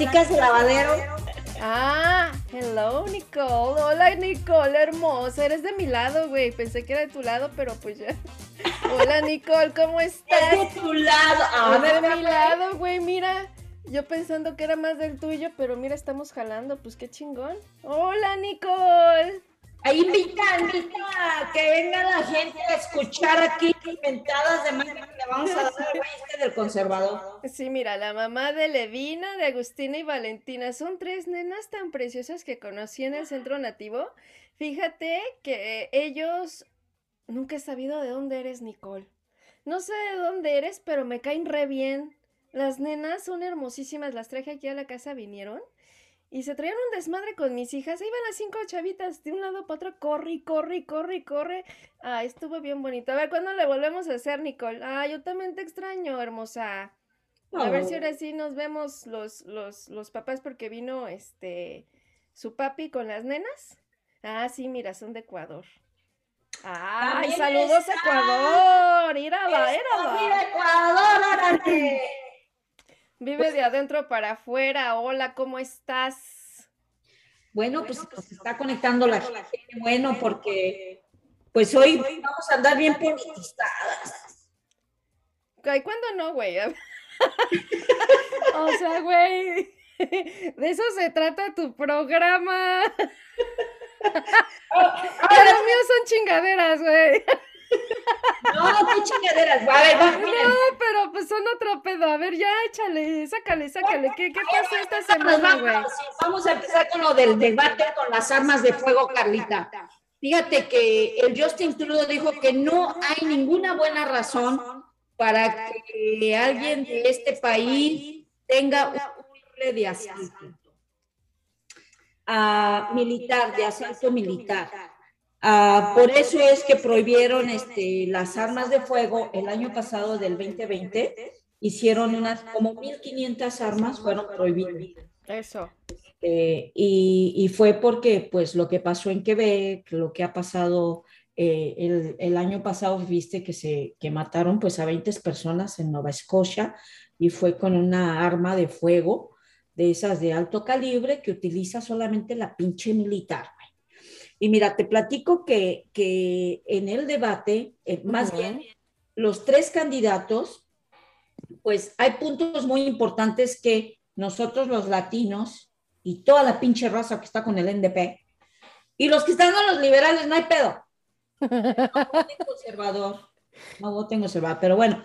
platicas de lavadero. Ah, hello Nicole. Hola Nicole, hermosa. Eres de mi lado, güey. Pensé que era de tu lado, pero pues ya. Hola Nicole, ¿cómo estás? Es de tu lado. Ah, de mi lado, güey, mira. Yo pensando que era más del tuyo, pero mira, estamos jalando, pues qué chingón. Hola Nicole. Ahí invita, invita a que venga la gente a escuchar aquí inventadas de madre que le vamos a dar al este del conservador. Sí, mira, la mamá de Levina, de Agustina y Valentina son tres nenas tan preciosas que conocí en el centro nativo. Fíjate que ellos nunca he sabido de dónde eres, Nicole. No sé de dónde eres, pero me caen re bien. Las nenas son hermosísimas, las traje aquí a la casa, vinieron. Y se trajeron un desmadre con mis hijas. Van las cinco chavitas de un lado para otro. Corre, corre, corre, corre. Ah, estuvo bien bonito. A ver, ¿cuándo le volvemos a hacer, Nicole? Ah, yo también te extraño, hermosa. A ver si ahora sí nos vemos los, los, los papás porque vino este su papi con las nenas. Ah, sí, mira, son de Ecuador. ¡Ay, saludos está- Ecuador! ¡Írala, írala! ¡Mira, Ecuador, órale! Vive de adentro para afuera. Hola, ¿cómo estás? Bueno, pues se está conectando la gente. Bueno, porque pues hoy vamos a andar bien politizadas. ¿cuándo no, güey? o sea, güey. De eso se trata tu programa. Pero mío son chingaderas, güey. No, qué chingaderas. A ver, va, miren. No, pero pues son otro pedo. A ver, ya échale, sácale, sácale. ¿Qué, qué pasó esta semana, güey? vamos a empezar con lo del debate con las armas de fuego, Carlita. Fíjate que el Justin Trudeau dijo que no hay ninguna buena razón para que alguien de este país tenga un rifle de asalto. Ah, militar, de asalto militar. Ah, por eso es que prohibieron este, las armas de fuego el año pasado del 2020. Hicieron unas como 1.500 armas, fueron prohibidas. Eso. Eh, y, y fue porque, pues, lo que pasó en Quebec, lo que ha pasado eh, el, el año pasado, viste que se que mataron, pues, a 20 personas en Nueva Escocia y fue con una arma de fuego de esas de alto calibre que utiliza solamente la pinche militar. Y mira, te platico que, que en el debate, eh, más bien, los tres candidatos, pues hay puntos muy importantes que nosotros los latinos y toda la pinche raza que está con el NDP y los que están con los liberales, no hay pedo. No voten conservador, no voten conservador, pero bueno,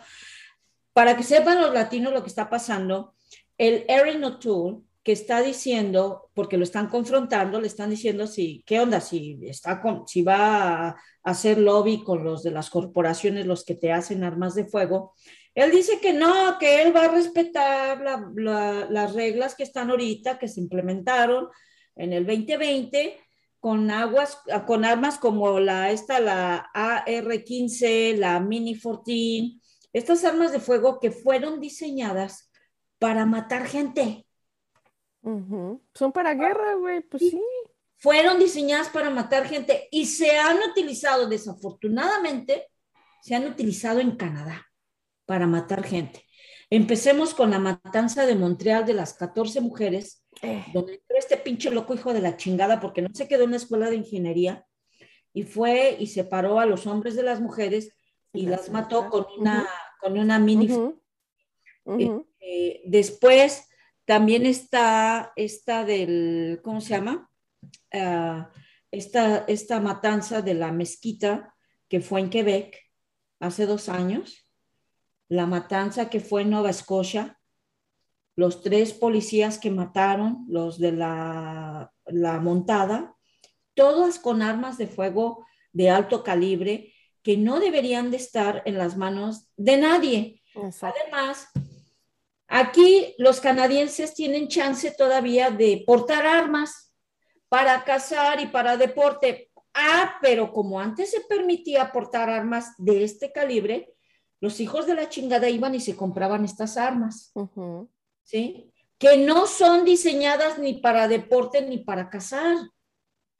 para que sepan los latinos lo que está pasando, el Erin O'Toole que está diciendo, porque lo están confrontando, le están diciendo si, ¿qué onda? Si, está con, si va a hacer lobby con los de las corporaciones, los que te hacen armas de fuego, él dice que no, que él va a respetar la- la- las reglas que están ahorita, que se implementaron en el 2020 con aguas, con armas como la, esta, la AR-15, la Mini 14, estas armas de fuego que fueron diseñadas para matar gente. Ujú. Son para guerra, güey. Pues sí. Fueron diseñadas para matar gente y se han utilizado, desafortunadamente, se han utilizado en Canadá para matar gente. Empecemos con la matanza de Montreal de las 14 mujeres, Eh, donde entró este pinche loco hijo de la chingada porque no se quedó en la escuela de ingeniería y fue y separó a los hombres de las mujeres y las mató con una, con una mini. ujú. Ujú. Eh, después también está esta del, ¿cómo se llama? Ah, esta, esta matanza de la mezquita que fue en Quebec hace dos años, la matanza que fue en Nueva Escocia, los tres policías que mataron, los de la, la montada, todas con armas de fuego de alto calibre que no deberían de estar en las manos de nadie. Exacto. Además, aquí los canadienses tienen chance todavía de portar armas para cazar y para deporte. Ah, pero como antes se permitía portar armas de este calibre, los hijos de la chingada iban y se compraban estas armas. ¿sí? Que no son diseñadas ni para deporte ni para cazar.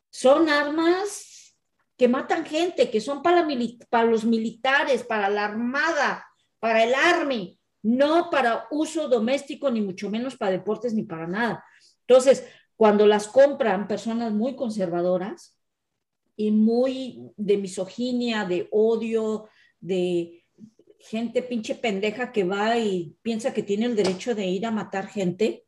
Son armas que matan gente, que son para, para los militares, para la armada, para el army, no para uso doméstico, ni mucho menos para deportes, ni para nada. Entonces, cuando las compran personas muy conservadoras y muy de misoginia, de odio, de gente pinche pendeja que va y piensa que tiene el derecho de ir a matar gente,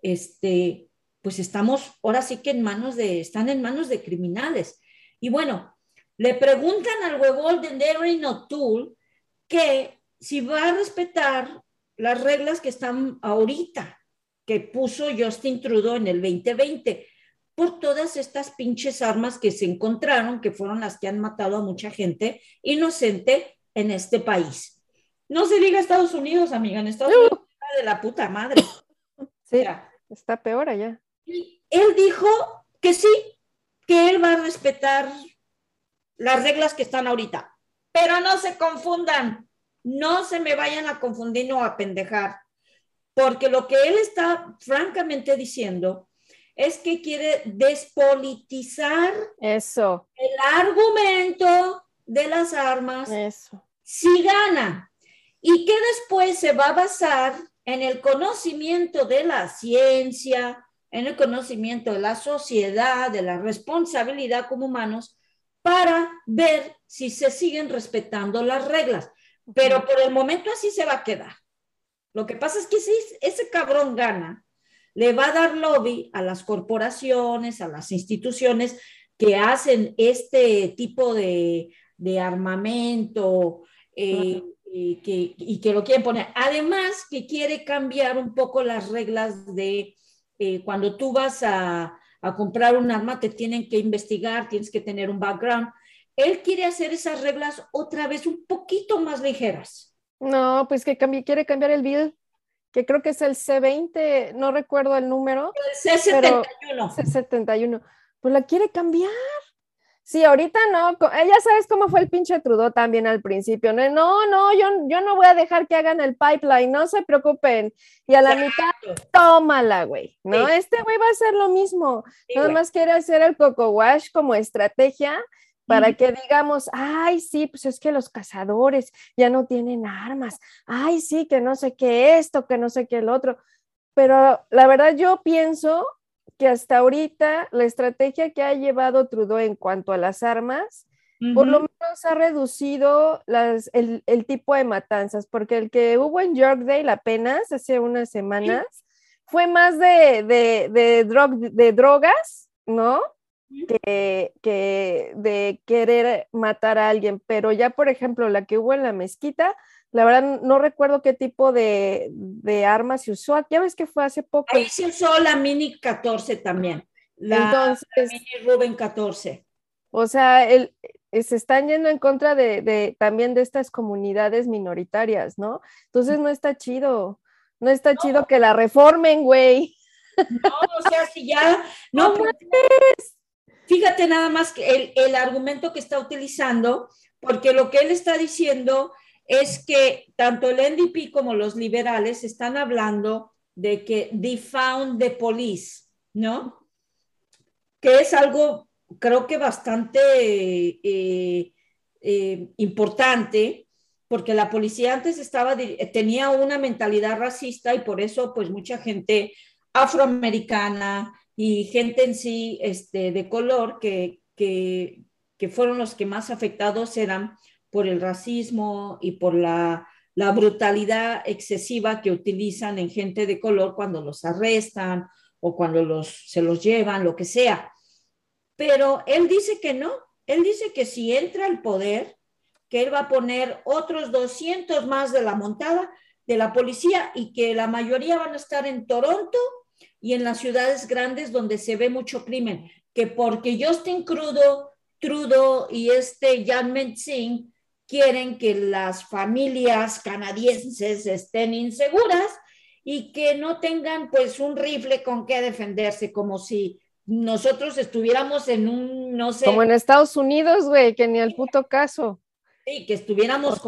este, pues estamos ahora sí que en manos de, están en manos de criminales. Y bueno, le preguntan al huevón de Darren O'Toole que si va a respetar las reglas que están ahorita, que puso Justin Trudeau en el 2020, por todas estas pinches armas que se encontraron, que fueron las que han matado a mucha gente inocente en este país. No se diga Estados Unidos, amiga, en Estados Unidos de la puta madre. Sí, está peor allá. Y él dijo que sí, que él va a respetar las reglas que están ahorita. Pero no se confundan, no se me vayan a confundir o a pendejar, porque lo que él está francamente diciendo es que quiere despolitizar eso. El argumento de las armas. Eso. Si gana y que después se va a basar en el conocimiento de la ciencia, en el conocimiento de la sociedad, de la responsabilidad como humanos, para ver si se siguen respetando las reglas. Pero por el momento así se va a quedar. Lo que pasa es que si ese cabrón gana, le va a dar lobby a las corporaciones, a las instituciones que hacen este tipo de, armamento eh, y, que, y, que, lo quieren poner. Además, que quiere cambiar un poco las reglas de eh, cuando tú vas a, a comprar un arma, te tienen que investigar, tienes que tener un background. Él quiere hacer esas reglas otra vez un poquito más ligeras. No, pues que quiere cambiar el bill, que creo que es el C20, no recuerdo el número. El C71. C71. Pues la quiere cambiar. Sí, ahorita no, ella sabes cómo fue el pinche Trudeau también al principio. No, no, no yo, yo no voy a dejar que hagan el pipeline, no se preocupen. Y a la mitad, tómala, güey. No, este güey va a hacer lo mismo. Nada más quiere hacer el coco wash como estrategia para que digamos, ay, sí, pues es que los cazadores ya no tienen armas. Ay, sí, que no sé qué esto, que no sé qué el otro. Pero la verdad yo pienso que hasta ahorita la estrategia que ha llevado Trudeau en cuanto a las armas, por lo menos ha reducido las, el, tipo de matanzas, porque el que hubo en Yorkdale apenas hace unas semanas fue más de, de, de, de drogas, ¿no? Que, que, de querer matar a alguien, pero ya por ejemplo la que hubo en la mezquita, la verdad, no recuerdo qué tipo de, armas se usó. Ya ves que fue hace poco. Ahí se usó la Mini 14 también. La, Entonces, Mini Ruben 14. O sea, el, eh, se están yendo en contra de, también de estas comunidades minoritarias, ¿no? Entonces no está chido. No está chido que la reformen, güey. No, o sea, si ya. No, fíjate nada más que el, el argumento que está utilizando, porque lo que él está diciendo es que tanto el NDP como los liberales están hablando de que defound the police, ¿no? Que es algo, creo que bastante eh, eh, importante, porque la policía antes estaba, tenía una mentalidad racista y por eso, pues, mucha gente afroamericana y gente en sí este, de color que, que, que fueron los que más afectados eran por el racismo y por la, brutalidad excesiva que utilizan en gente de color cuando los arrestan o cuando los, se los llevan, lo que sea. Pero él dice que no, él dice que si entra al poder, que él va a poner otros 200 más de la montada de la policía y que la mayoría van a estar en Toronto y en las ciudades grandes donde se ve mucho crimen, que porque Justin Crudo, Trudeau y este Jan Singh quieren que las familias canadienses estén inseguras y que no tengan pues un rifle con que defenderse, como si nosotros estuviéramos en un, no sé. Como en Estados Unidos, güey, que ni al puto caso. Sí, que estuviéramos.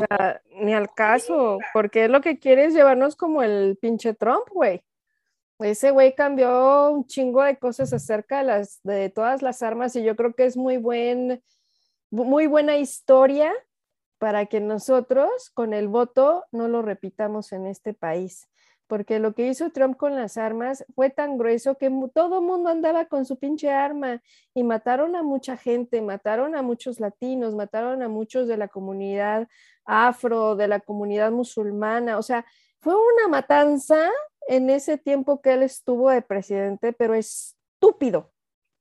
Ni al caso, porque lo que quiere es llevarnos como el pinche Trump, güey. Ese güey cambió un chingo de cosas acerca de, las, de todas las armas y yo creo que es muy buen, muy buena historia para que nosotros con el voto no lo repitamos en este país. Porque lo que hizo Trump con las armas fue tan grueso que todo mundo andaba con su pinche arma y mataron a mucha gente, mataron a muchos latinos, mataron a muchos de la comunidad afro, de la comunidad musulmana. O sea, fue una matanza en ese tiempo que él estuvo de presidente, pero estúpido,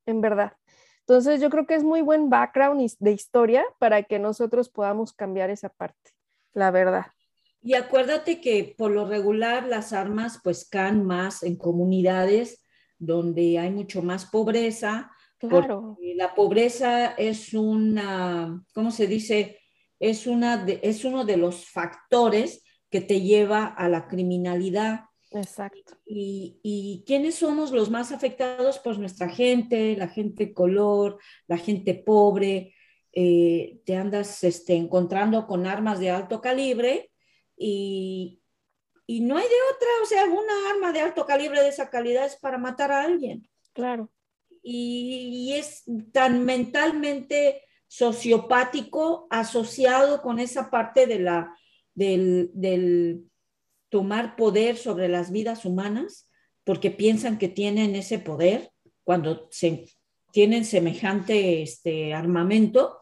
en verdad. Entonces yo creo que es muy buen background de historia para que nosotros podamos cambiar esa parte, la verdad. Y acuérdate que por lo regular las armas pues caen más en comunidades donde hay mucho más pobreza. Claro. La pobreza es una, ¿cómo se dice? Es, una es uno de los factores que te lleva a la criminalidad. Exacto. Y, quiénes somos los más afectados? Pues nuestra gente, la gente color, la gente pobre. Eh, te andas este, encontrando con armas de alto calibre y, no hay de otra, o sea, una arma de alto calibre de esa calidad es para matar a alguien. Claro. Y, es tan mentalmente sociopático asociado con esa parte de la, del, del tomar poder sobre las vidas humanas porque piensan que tienen ese poder cuando se, tienen semejante este, armamento.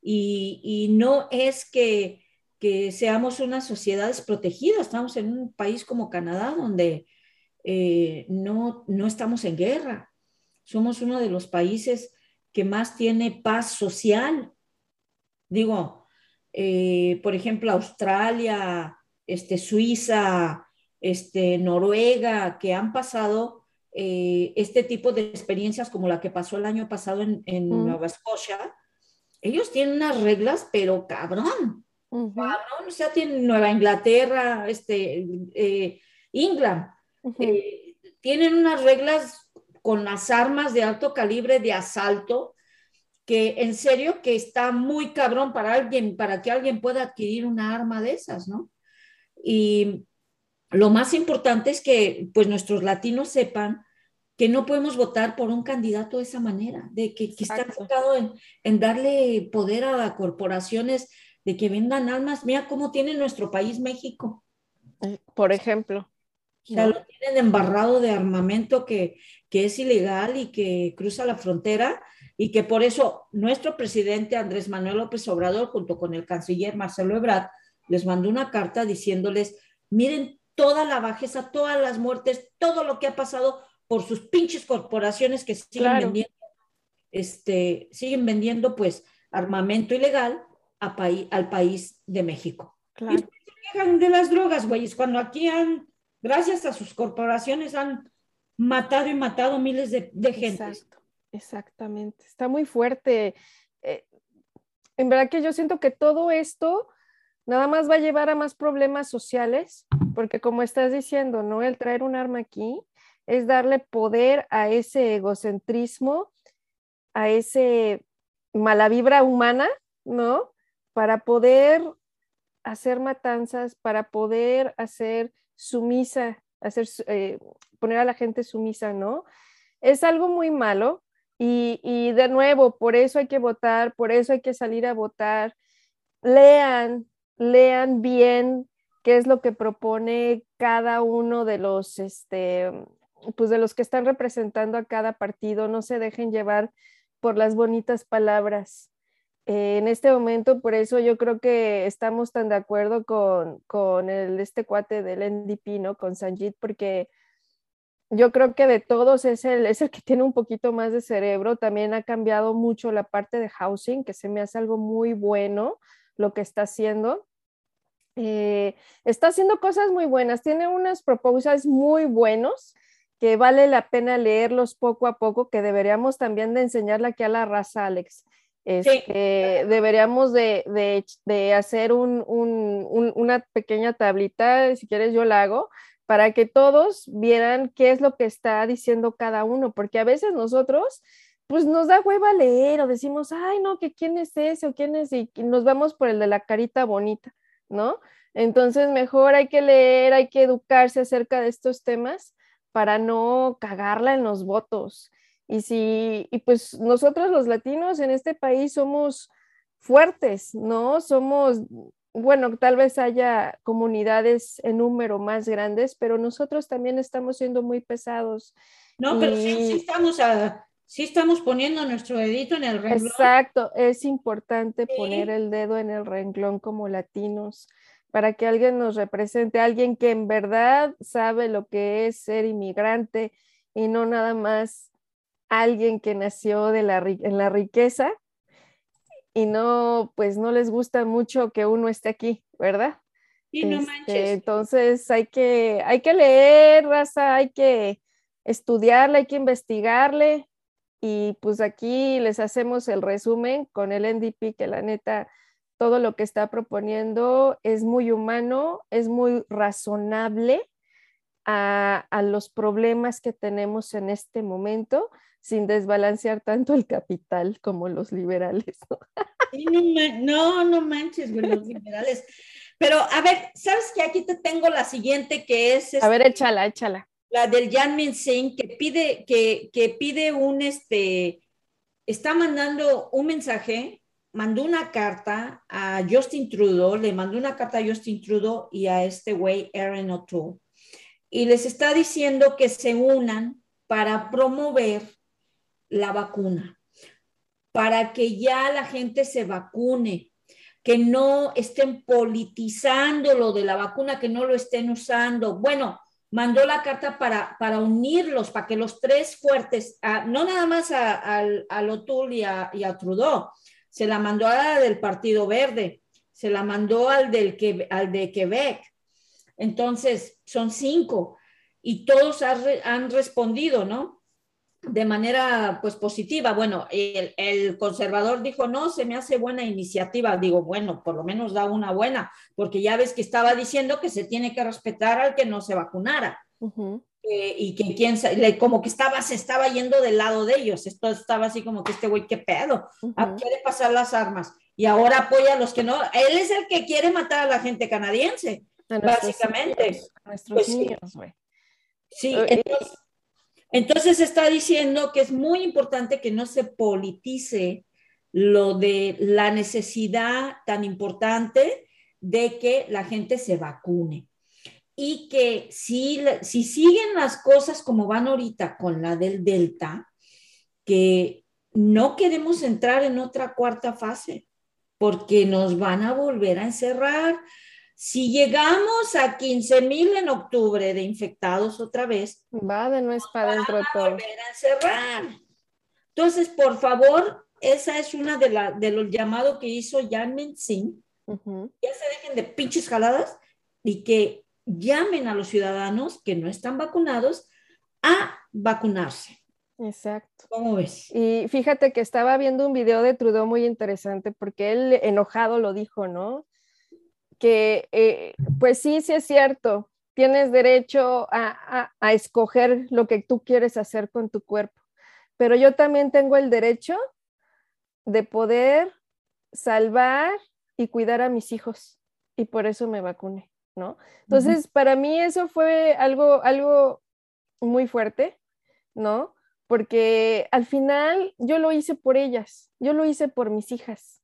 Y, no es que, que, seamos una sociedad desprotegida, estamos en un país como Canadá donde eh, no, no estamos en guerra, somos uno de los países que más tiene paz social. Digo, eh, por ejemplo, Australia, este, Suiza, este, Noruega, que han pasado eh, este tipo de experiencias como la que pasó el año pasado en, Nueva Escocia, ellos tienen unas reglas, pero cabrón, cabrón, o sea, tienen Nueva Inglaterra, este, eh, England, eh, tienen unas reglas con las armas de alto calibre de asalto, que en serio que está muy cabrón para alguien, para que alguien pueda adquirir una arma de esas, ¿no? Y lo más importante es que pues nuestros latinos sepan que no podemos votar por un candidato de esa manera, de que, está enfocado en, en, darle poder a corporaciones de que vendan almas. Mira cómo tiene nuestro país México. Eh, por ejemplo. Ya lo tienen embarrado de armamento que, que es ilegal y que cruza la frontera y que por eso nuestro presidente Andrés Manuel López Obrador, junto con el canciller Marcelo Ebrard, les mandó una carta diciéndoles, miren toda la bajeza, todas las muertes, todo lo que ha pasado por sus pinches corporaciones que siguen vendiendo, este, siguen vendiendo pues armamento ilegal a al país de México. Claro. Y se quejan de las drogas, güeyes, cuando aquí han, gracias a sus corporaciones, han matado y matado miles de, gente. Exacto, exactamente. Está muy fuerte. Eh, en verdad que yo siento que todo esto nada más va a llevar a más problemas sociales, porque como estás diciendo, ¿no? El traer un arma aquí es darle poder a ese egocentrismo, a ese mala vibra humana, ¿no? Para poder hacer matanzas, para poder hacer sumisa, hacer, eh, poner a la gente sumisa, ¿no? Es algo muy malo y, y de nuevo, por eso hay que votar, por eso hay que salir a votar. Lean, lean bien qué es lo que propone cada uno de los, este, pues de los que están representando a cada partido, no se dejen llevar por las bonitas palabras. Eh, en este momento, por eso yo creo que estamos tan de acuerdo con, con el, este cuate del NDP, ¿no? Con Sanjit, porque yo creo que de todos es el, es el que tiene un poquito más de cerebro. También ha cambiado mucho la parte de housing, que se me hace algo muy bueno lo que está haciendo. Eh, está haciendo cosas muy buenas, tiene unas propuestas muy buenos que vale la pena leerlos poco a poco, que deberíamos también de enseñarle aquí a la raza, Alex. Este, deberíamos de, de, hacer un, un, una pequeña tablita, si quieres yo la hago, para que todos vieran qué es lo que está diciendo cada uno, porque a veces nosotros pues nos da hueva leer o decimos, ay, no, que quién es ese o quién es, y nos vamos por el de la carita bonita. ¿No? Entonces, mejor hay que leer, hay que educarse acerca de estos temas para no cagarla en los votos. Y si, y pues nosotros los latinos en este país somos fuertes, ¿no? Somos, bueno, tal vez haya comunidades en número más grandes, pero nosotros también estamos siendo muy pesados. No, pero sí, estamos a, sí estamos poniendo nuestro dedito en el renglón. Exacto, es importante poner el dedo en el renglón como latinos para que alguien nos represente, alguien que en verdad sabe lo que es ser inmigrante y no nada más alguien que nació de la, en la riqueza y no, pues no les gusta mucho que uno esté aquí, ¿verdad? Sí, no este, manches. Entonces hay que, hay que leer, raza, hay que estudiarle, hay que investigarle y pues aquí les hacemos el resumen con el NDP que la neta todo lo que está proponiendo es muy humano, es muy razonable a, los problemas que tenemos en este momento, sin desbalancear tanto el capital como los liberales. ¿no? no, manches, los liberales. Pero a ver, ¿sabes que aquí te tengo la siguiente que es... a ver, este, échala, échala. La del Min Singh que pide, que, que pide un, este, está mandando un mensaje mandó una carta a Justin Trudeau, le mandó una carta a Justin Trudeau y a este güey, Aaron O'Toole, y les está diciendo que se unan para promover la vacuna, para que ya la gente se vacune, que no estén politizando lo de la vacuna, que no lo estén usando. Bueno, mandó la carta para, para unirlos, para que los tres fuertes, no nada más a, a, a, y a Trudeau, se la mandó a la del Partido Verde, se la mandó al, del, al de Quebec. Entonces, son cinco y todos han, respondido, ¿no? De manera, pues, positiva. Bueno, el, el, conservador dijo, no, se me hace buena iniciativa. Digo, bueno, por lo menos da una buena, porque ya ves que estaba diciendo que se tiene que respetar al que no se vacunara y que quién como que estaba, se estaba yendo del lado de ellos. Esto estaba así como que este güey, qué pedo, ah, quiere pasar las armas y ahora apoya a los que no. Él es el que quiere matar a la gente canadiense, básicamente. nuestros pues niños, güey. Sí, entonces, entonces está diciendo que es muy importante que no se politice lo de la necesidad tan importante de que la gente se vacune y que si, si siguen las cosas como van ahorita con la del Delta, que no queremos entrar en otra cuarta fase, porque nos van a volver a encerrar. Si llegamos a 15 mil en octubre de infectados otra vez, va de nuez para dentro todo. volver a. Entonces, por favor, esa es una de, la, de los llamados que hizo Jan Singh. Ya se dejen de pinches jaladas y que llamen a los ciudadanos que no están vacunados a vacunarse. Exacto. ¿Cómo ves? Y fíjate que estaba viendo un video de Trudeau muy interesante porque él enojado lo dijo, ¿no? Que eh, pues sí, sí es cierto, tienes derecho a, a escoger lo que tú quieres hacer con tu cuerpo, pero yo también tengo el derecho de poder salvar y cuidar a mis hijos y por eso me vacuné. ¿no? Entonces, para mí eso fue algo, algo muy fuerte, ¿no? Porque al final yo lo hice por ellas, yo lo hice por mis hijas,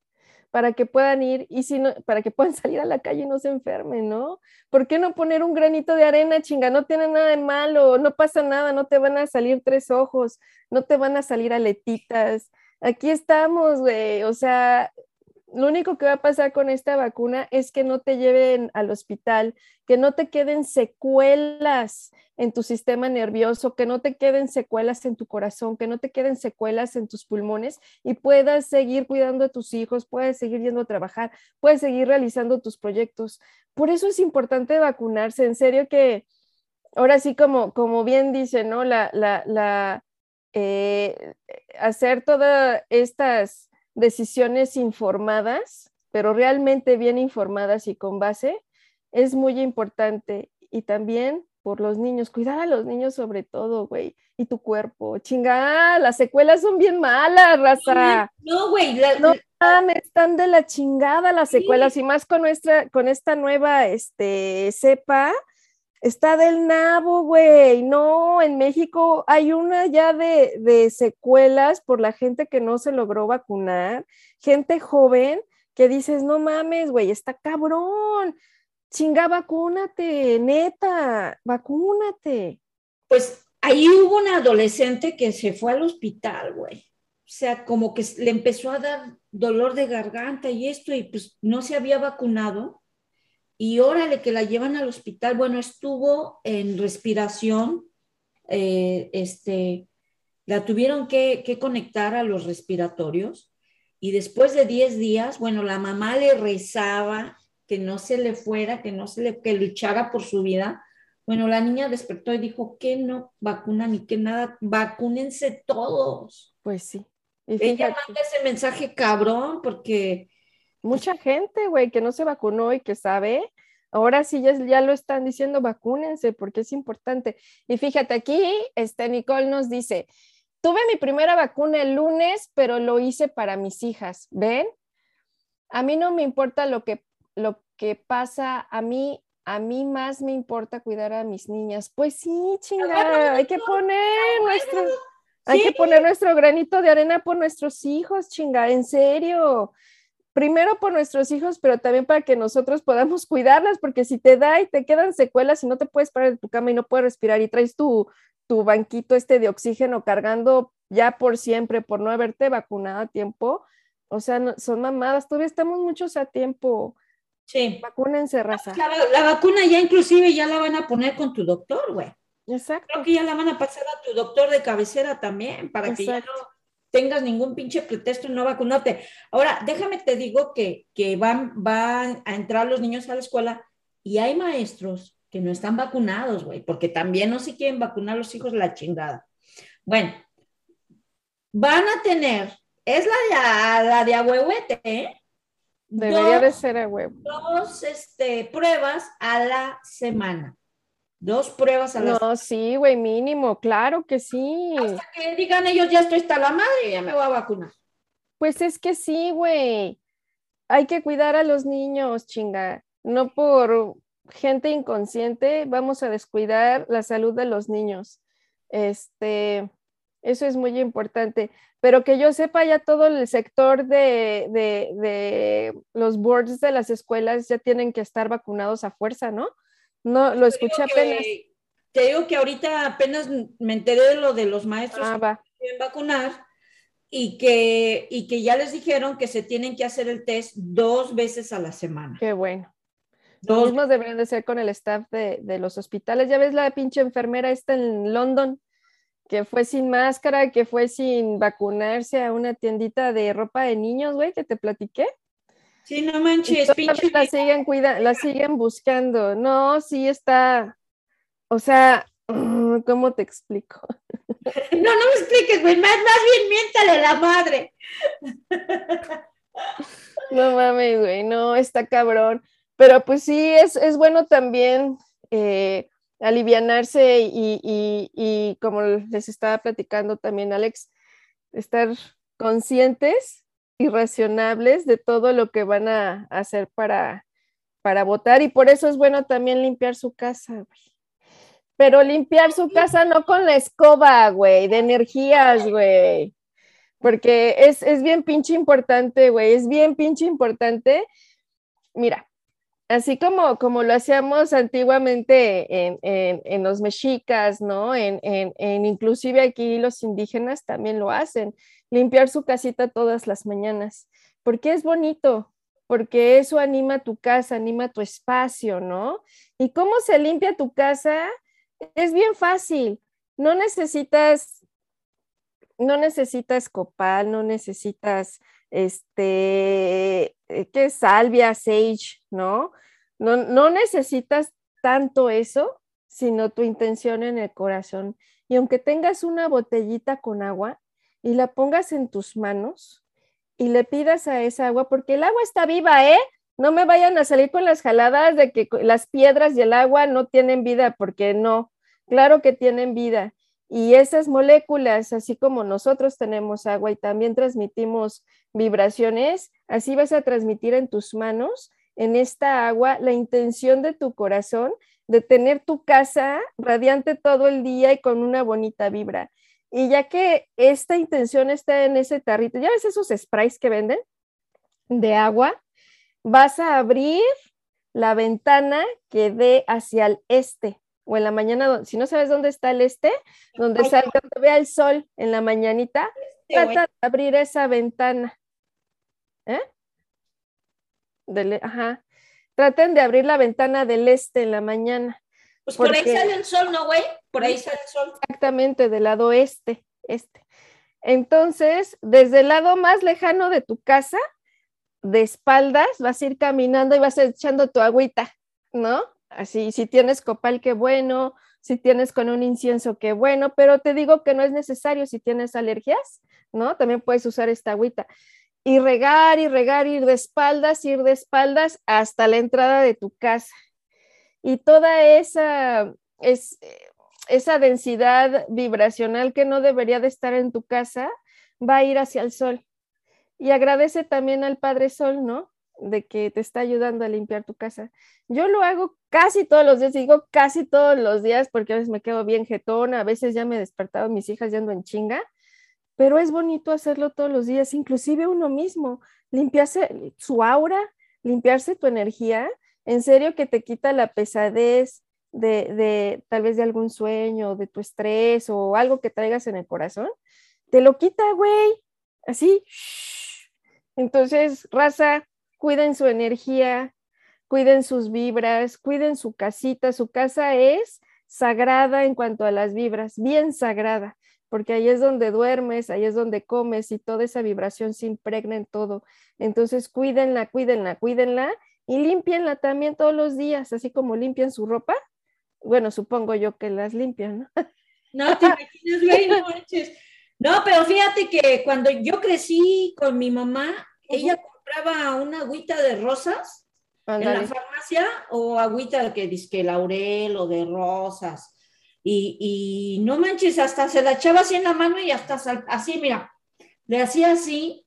para que puedan ir y si no, para que puedan salir a la calle y no se enfermen, ¿no? ¿Por qué no poner un granito de arena, chinga? No tiene nada de malo, no pasa nada, no te van a salir tres ojos, no te van a salir aletitas. Aquí estamos, güey, o sea, lo único que va a pasar con esta vacuna es que no te lleven al hospital, que no te queden secuelas en tu sistema nervioso, que no te queden secuelas en tu corazón, que no te queden secuelas en tus pulmones y puedas seguir cuidando a tus hijos, puedes seguir yendo a trabajar, puedes seguir realizando tus proyectos. Por eso es importante vacunarse, en serio que ahora sí como, como bien dice, ¿no? La, la, la eh, hacer todas estas decisiones informadas, pero realmente bien informadas y con base, es muy importante. Y también por los niños, cuidar a los niños sobre todo, güey, y tu cuerpo. Chingada, las secuelas son bien malas, raza. No, güey, no están de la chingada las secuelas y más con nuestra con esta nueva este cepa Está del nabo, güey. No, en México hay una ya de, secuelas por la gente que no se logró vacunar, gente joven que dices, no mames, güey, está cabrón. Chinga, vacúnate, neta, vacúnate. Pues ahí hubo una adolescente que se fue al hospital, güey. O sea, como que le empezó a dar dolor de garganta y esto, y pues no se había vacunado. Y órale, que la llevan al hospital. Bueno, estuvo en respiración, eh, este, la tuvieron que, que conectar a los respiratorios. Y después de 10 días, bueno, la mamá le rezaba que no se le fuera, que no se le, que luchara por su vida. Bueno, la niña despertó y dijo que no vacunan ni que nada, vacúnense todos. Pues sí. Ella manda ese mensaje cabrón porque... Mucha gente, güey, que no se vacunó y que sabe, ahora sí ya, ya lo están diciendo, vacúnense porque es importante. Y fíjate, aquí este, Nicole nos dice, tuve mi primera vacuna el lunes, pero lo hice para mis hijas, ¿ven? A mí no me importa lo que lo que pasa a mí, a mí más me importa cuidar a mis niñas. Pues sí, chingada, hay que poner nuestro, hay que poner nuestro granito de arena por nuestros hijos, chinga, en serio. Primero por nuestros hijos, pero también para que nosotros podamos cuidarlas, porque si te da y te quedan secuelas y no te puedes parar de tu cama y no puedes respirar y traes tu, tu banquito este de oxígeno cargando ya por siempre por no haberte vacunado a tiempo, o sea, son mamadas, todavía estamos muchos a tiempo. Sí. Vacúnense, raza. La, vacuna ya inclusive ya la van a poner con tu doctor, güey. Exacto. Creo que ya la van a pasar a tu doctor de cabecera también, para que ya no tengas ningún pinche pretexto en no vacunarte. Ahora, déjame te digo que, que van, van a entrar los niños a la escuela y hay maestros que no están vacunados, güey, porque también no se quieren vacunar los hijos la chingada. Bueno, van a tener, es la de, la de ahuehuete, ¿eh? Debería de ser a huevo. Dos este, pruebas a la semana. Dos pruebas a la. No, sí, güey, mínimo, claro que sí. Hasta que digan ellos, ya estoy hasta la madre, ya me voy a vacunar. Pues es que sí, güey. Hay que cuidar a los niños, chinga. No por gente inconsciente vamos a descuidar la salud de los niños. Este, eso es muy importante. Pero que yo sepa, ya todo el sector de, los boards de las escuelas ya tienen que estar vacunados a fuerza, ¿no? No, lo escuché apenas. te digo que ahorita apenas me enteré de lo de los maestros ah, que quieren vacunar y que, y que ya les dijeron que se tienen que hacer el test dos veces a la semana. Qué bueno. Dos. Lo mismo deberían de ser con el staff de, de los hospitales. Ya ves la pinche enfermera esta en London que fue sin máscara, que fue sin vacunarse a una tiendita de ropa de niños, güey, que te platiqué. Sí, no manches, pinche. La siguen, cuida, la siguen buscando. No, sí está. O sea, ¿cómo te explico? No, no me expliques, güey, más, más bien miéntale la madre. No mames, güey, no, está cabrón. Pero pues sí, es, es bueno también eh, alivianarse y, y, como les estaba platicando también Alex, estar conscientes y racionables de todo lo que van a hacer para, para votar y por eso es bueno también limpiar su casa, Pero limpiar su casa no con la escoba, güey, de energías, güey. Porque es, es bien pinche importante, güey, es bien pinche importante. Mira, así como, como lo hacíamos antiguamente en, en, los mexicas, ¿no? En, en, inclusive aquí los indígenas también lo hacen, limpiar su casita todas las mañanas, porque es bonito, porque eso anima tu casa, anima tu espacio, ¿no? ¿Y cómo se limpia tu casa? Es bien fácil, no necesitas no necesitas copal, no necesitas este, eh, ¿qué salvia, sage, ¿no? ¿no? No necesitas tanto eso, sino tu intención en el corazón. Y aunque tengas una botellita con agua y la pongas en tus manos y le pidas a esa agua, porque el agua está viva, ¿eh? No me vayan a salir con las jaladas de que las piedras y el agua no tienen vida, porque no, claro que tienen vida. Y esas moléculas, así como nosotros tenemos agua y también transmitimos vibraciones, así vas a transmitir en tus manos, en esta agua, la intención de tu corazón de tener tu casa radiante todo el día y con una bonita vibra. Y ya que esta intención está en ese tarrito, ¿ya ves esos sprays que venden de agua? Vas a abrir la ventana que dé hacia el este o en la mañana, si no sabes dónde está el este, donde salga, vea el sol en la mañanita, este, trata de abrir esa ventana. ¿Eh? ajá. Traten de abrir la ventana del este en la mañana. Pues por ahí sale el sol, ¿no, güey? Por ahí sale el sol. Exactamente, del lado este, este. Entonces, desde el lado más lejano de tu casa, de espaldas, vas a ir caminando y vas echando tu agüita, ¿no? Así, si tienes copal, qué bueno, si tienes con un incienso, qué bueno, pero te digo que no es necesario si tienes alergias, ¿no? También puedes usar esta agüita. Y regar y regar, ir de espaldas, ir de espaldas hasta la entrada de tu casa. Y toda esa, es, esa densidad vibracional que no debería de estar en tu casa va a ir hacia el sol. Y agradece también al Padre Sol, ¿no? de que te está ayudando a limpiar tu casa. Yo lo hago casi todos los días, digo casi todos los días porque a veces me quedo bien jetona, a veces ya me he despertado mis hijas yendo en chinga, pero es bonito hacerlo todos los días, inclusive uno mismo, limpiarse su aura, limpiarse tu energía, en serio que te quita la pesadez de, de tal vez de algún sueño, de tu estrés o algo que traigas en el corazón, te lo quita, güey, así. Entonces, raza, cuiden su energía, cuiden sus vibras, cuiden su casita. Su casa es sagrada en cuanto a las vibras, bien sagrada, porque ahí es donde duermes, ahí es donde comes y toda esa vibración se impregna en todo. Entonces, cuídenla, cuídenla, cuídenla y limpienla también todos los días, así como limpian su ropa. Bueno, supongo yo que las limpian, ¿no? No te imaginas, güey, no No, pero fíjate que cuando yo crecí con mi mamá, ella compraba una agüita de rosas en la farmacia o agüita que dice laurel o de rosas. Y, no manches, hasta se la echaba así en la mano y hasta así, mira, le hacía así.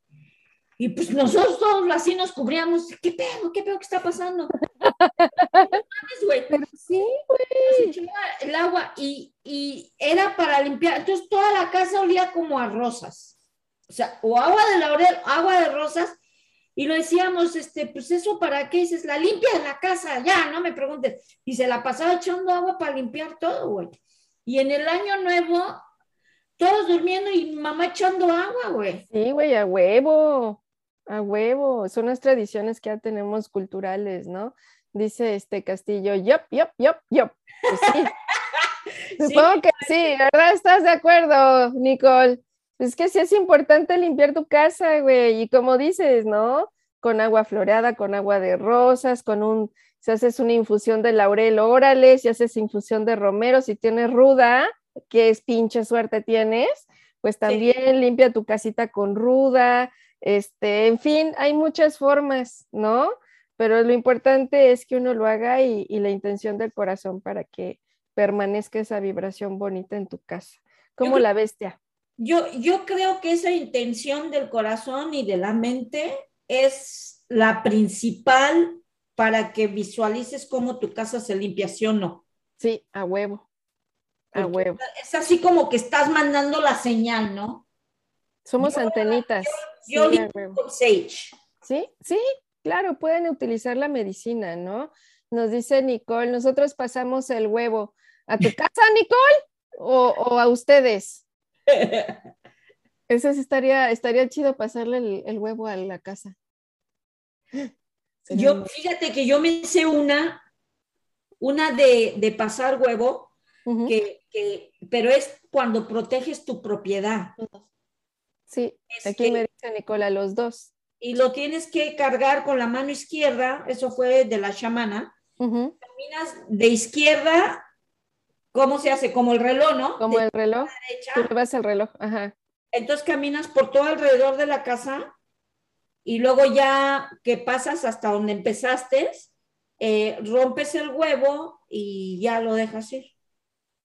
Y pues nosotros todos así nos cubríamos. ¿Qué pedo? ¿Qué pedo que está pasando? Pero sí, güey. El agua y, y era para limpiar. Entonces toda la casa olía como a rosas. O sea, o agua de laurel, agua de rosas y lo decíamos, este, pues eso para qué dices, la limpia en la casa, ya, no me preguntes. Y se la pasaba echando agua para limpiar todo, güey. Y en el año nuevo, todos durmiendo y mamá echando agua, güey. Sí, güey, a huevo, a huevo. Son las tradiciones que ya tenemos culturales, ¿no? Dice este Castillo, yop, yop, yop, yop. Pues sí. Supongo que sí, ¿verdad? ¿Estás de acuerdo, Nicole? Es que sí es importante limpiar tu casa, güey, y como dices, ¿no? Con agua floreada, con agua de rosas, con un, si haces una infusión de laurel, órale, si haces infusión de romero, si tienes ruda, que es pinche suerte tienes, pues también limpia tu casita con ruda, este, en fin, hay muchas formas, ¿no? Pero lo importante es que uno lo haga y, y la intención del corazón para que permanezca esa vibración bonita en tu casa, como la bestia yo, yo creo que esa intención del corazón y de la mente es la principal para que visualices cómo tu casa se limpia, ¿sí o no? Sí, a huevo. A huevo. Es así como que estás mandando la señal, ¿no? Somos antenitas. Yo, sí, con Sage. Sí, sí, claro, pueden utilizar la medicina, ¿no? Nos dice Nicole, nosotros pasamos el huevo. ¿A tu casa, Nicole? ¿O, o a ustedes? Eso sí estaría, estaría chido pasarle el, huevo a la casa. Yo, fíjate que yo me hice una, una de, pasar huevo, que, pero es cuando proteges tu propiedad. Sí, aquí me dice Nicola, los dos. Y lo tienes que cargar con la mano izquierda, eso fue de la chamana. Caminas de izquierda ¿Cómo se hace? Como el reloj, ¿no? Como el reloj. Tú vas el reloj, ajá. Entonces caminas por todo alrededor de la casa y luego ya que pasas hasta donde empezaste, eh, rompes el huevo y ya lo dejas ir.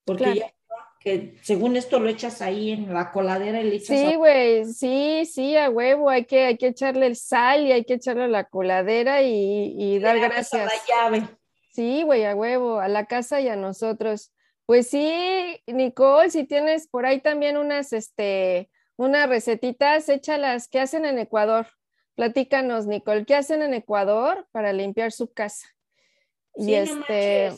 Porque ya que según esto lo echas ahí en la coladera y le echas Sí, güey, sí, sí, a huevo, hay que, hay que echarle el sal y hay que echarle la coladera y, dar gracias. la llave. Sí, güey, a huevo, a la casa y a nosotros. Pues sí, Nicole, si tienes por ahí también unas, este, unas recetitas, échalas. ¿Qué hacen en Ecuador? Platícanos, Nicole, ¿qué hacen en Ecuador para limpiar su casa? y este,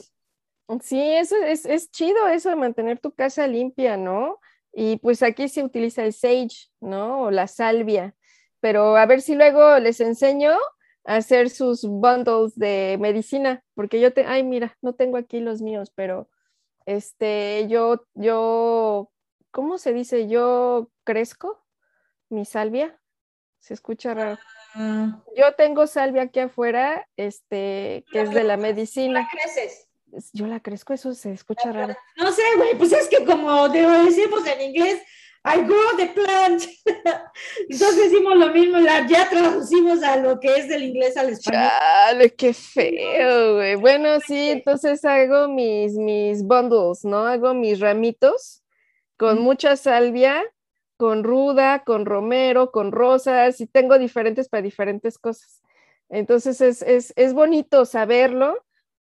sí, eso es, es chido, eso de mantener tu casa limpia, ¿no? Y pues aquí se utiliza el sage, ¿no? O la salvia. Pero a ver si luego les enseño a hacer sus bundles de medicina, porque yo te, ay, mira, no tengo aquí los míos, pero este, yo, yo, ¿cómo se dice? Yo crezco mi salvia. Se escucha raro. Ah. Yo tengo salvia aquí afuera, este, que es de la medicina. ¿La creces? Yo la crezco, eso se escucha raro. No sé, güey, pues es que como decimos en inglés, I grow the plant. Entonces decimos lo mismo, ya traducimos a lo que es del inglés al español. Chale, qué feo, güey. Bueno, sí, entonces hago mis, mis bundles, ¿no? Hago mis ramitos con mucha salvia con ruda, con romero, con rosas, y tengo diferentes para diferentes cosas. Entonces es, bonito saberlo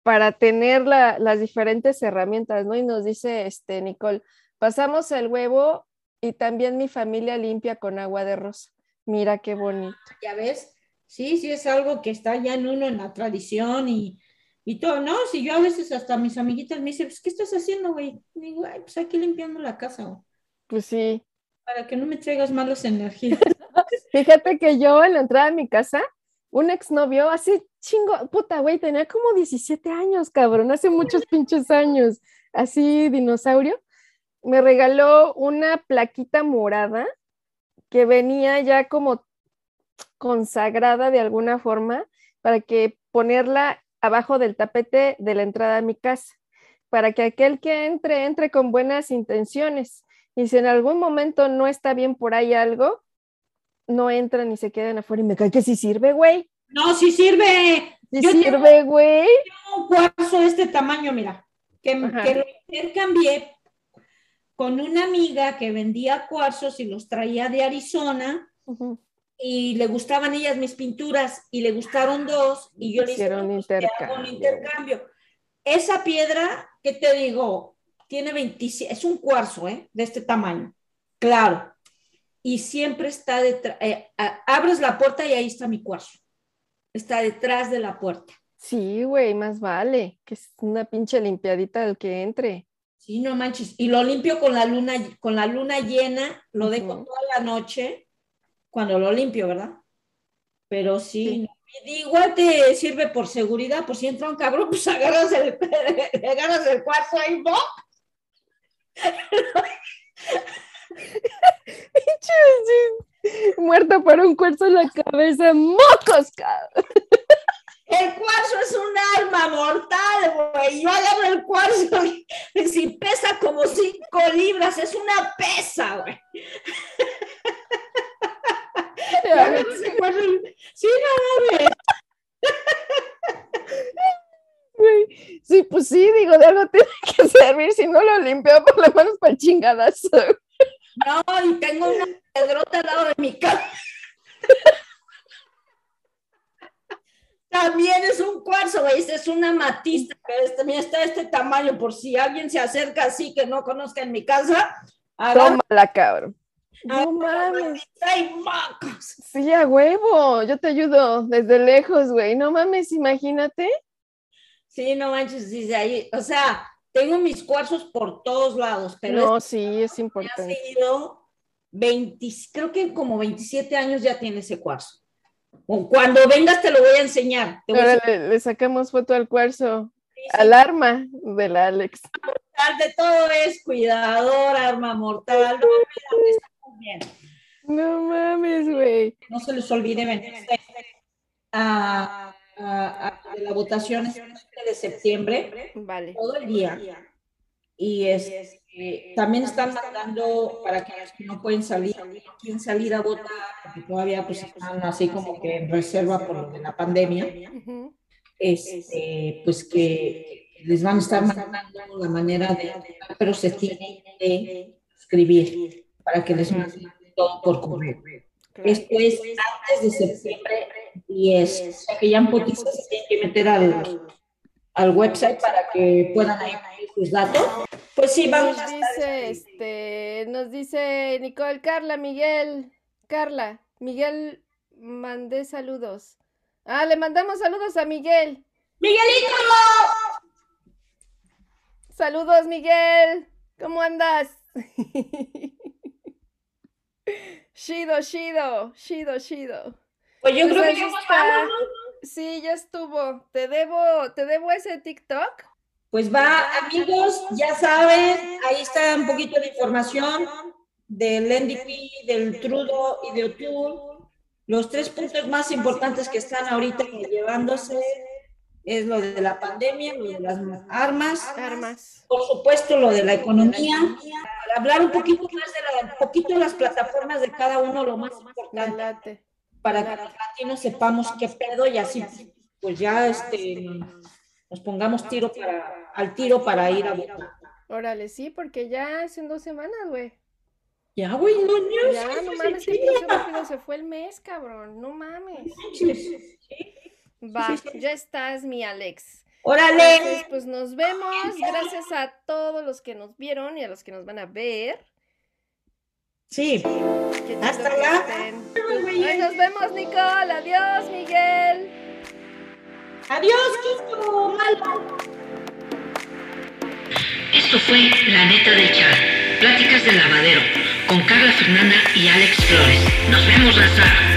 para tener las diferentes herramientas, ¿no? Y nos dice este Nicole, pasamos el huevo y también mi familia limpia con agua de rosa. Mira qué bonito. Ya ves, sí, sí es algo que está ya en uno en la tradición y, todo, ¿no? Si yo a veces hasta mis amiguitas me dicen, pues, ¿qué estás haciendo, güey? Digo, ay, pues aquí limpiando la casa, Pues sí, para que no me traigas malas energías. Fíjate que yo en la entrada de mi casa, un exnovio, así chingo, puta, güey, tenía como 17 años, cabrón, hace muchos pinches años, así dinosaurio, me regaló una plaquita morada que venía ya como consagrada de alguna forma para que ponerla abajo del tapete de la entrada a mi casa, para que aquel que entre, entre con buenas intenciones. Y si en algún momento no está bien por ahí algo, no entran y se quedan afuera y me cae que sí sirve, güey. No, sí sirve. Sí sirve, güey. Tengo un cuarzo de este tamaño, mira, que, que lo intercambié con una amiga que vendía cuarzos y los traía de Arizona. Y le gustaban ellas mis pinturas y le gustaron dos y yo le hice un intercambio. Esa piedra, ¿qué te digo? tiene 27, es un cuarzo, ¿eh? De este tamaño, claro. Y siempre está detrás, eh, abres la puerta y ahí está mi cuarzo. Está detrás de la puerta. Sí, güey, más vale, que es una pinche limpiadita del que entre. Sí, no manches. Y lo limpio con la luna, con la luna llena, lo dejo toda la noche cuando lo limpio, ¿verdad? Pero sí, igual te sirve por seguridad, por si entra un cabrón, pues agarras el, agarras el cuarzo ahí, ¿no? Muerta por un cuarzo en la cabeza, mocos, El cuarzo es un arma mortal, güey. Yo agarro el cuarzo y si pesa como cinco libras, es una pesa, güey. Sí, no, no, Sí, pues sí, digo, de algo tiene que servir. Si no lo limpio, por lo menos para chingadas. No, y tengo una pedrota al lado de mi cama. También es un cuarzo, ¿veis? Es una matista, que también está este tamaño, por si alguien se acerca así que no conozca en mi casa. Tómala, cabrón. No mames. Sí, a huevo. Yo te ayudo desde lejos, güey. No mames, imagínate. Sí, no manches, dice ahí, o sea, tengo mis cuarzos por todos lados, pero... No, sí, es importante. Ha seguido 20, creo que como 27 años ya tiene ese cuarzo. Cuando vengas te lo voy a enseñar. Ahora le, sacamos foto al cuarzo. Alarma de la Alex. De todo es cuidador, arma mortal. No, muy bien. No mames, güey. No se les olvide venir a de la votación de septiembre, vale. todo el día. Y es, este, también están mandando para que los que no pueden salir, quieren salir a votar, porque todavía pues están así como que en reserva por lo de la pandemia, este, pues que les van a estar mandando la manera de pero se tiene que escribir para que les manden todo por correo. Esto es antes de septiembre 10. O sea que ya en se tienen que meter al, al website para que puedan ahí sus datos. Pues sí, vamos nos dice, este, nos dice Nicole, Carla, Miguel, Carla, Miguel, mandé saludos. Ah, le mandamos saludos a Miguel. ¡Miguelito! Saludos, Miguel. ¿Cómo andas? Shido, Shido, Shido, Shido. Pues yo creo pues que ya está. Sí, ya estuvo. Te debo, te debo ese TikTok. Pues va, amigos, ya saben, ahí está un poquito de información del NDP, del Trudo y de O'Toole. Los tres puntos más importantes que están ahorita llevándose es lo de la pandemia, lo de las armas, armas. por supuesto lo de la economía, para hablar un poquito más de la, poquito las plataformas de cada uno, lo más importante, para que los latinos sepamos qué pedo y así pues ya este nos pongamos tiro para, al tiro para ir a votar. Órale, sí, porque ya en dos semanas, güey. Ya, güey, no, no. Ya, no mames, que rápido se fue el mes, cabrón. No mames. Va, ya estás, mi Alex. Órale. pues nos vemos. Gracias a todos los que nos vieron y a los que nos van a ver. Sí. Hasta allá. nos vemos, Nicole. Adiós, Miguel. Adiós, Kiko. Esto fue La Neta del Chat. Pláticas del Lavadero con Carla Fernanda y Alex Flores. Nos vemos, Raza.